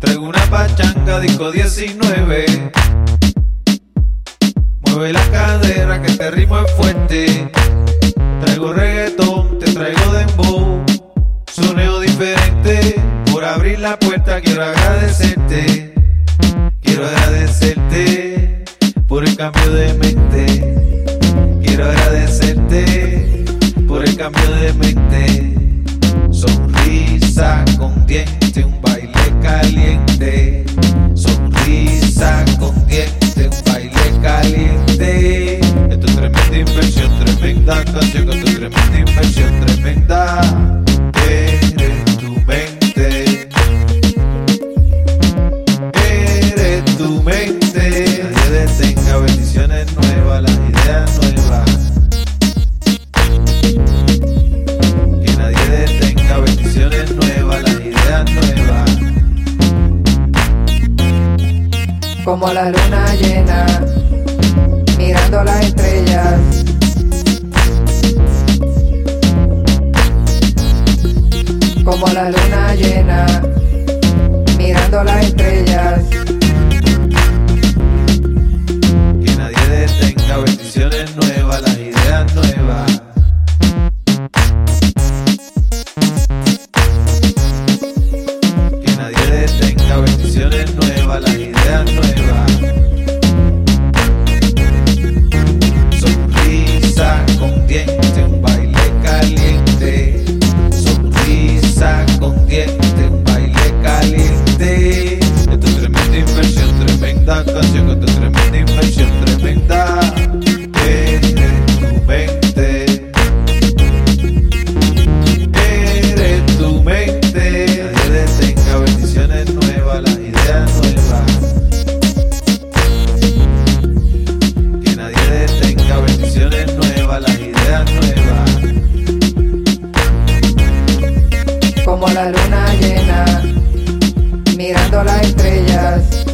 Traigo una pachanga, disco 19. Mueve la cadera que este ritmo es fuerte. Traigo reggaetón, te traigo dembow. Soneo diferente. Por abrir la puerta quiero agradecerte. Quiero agradecerte por el cambio de mente. Quiero agradecerte por el cambio de mente. Sonrisa con diente, un baile caliente. Tremenda canción. Esto es tremenda inversión, tremenda. Eres tu mente. Eres tu mente. Nadie detenga bendiciones nuevas, las ideas nuevas. Que nadie detenga bendiciones nuevas, las ideas nuevas. como la luna llena, Como la luna llena, mirando las estrellas. La luna llena, mirando las estrellas.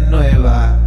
nueva.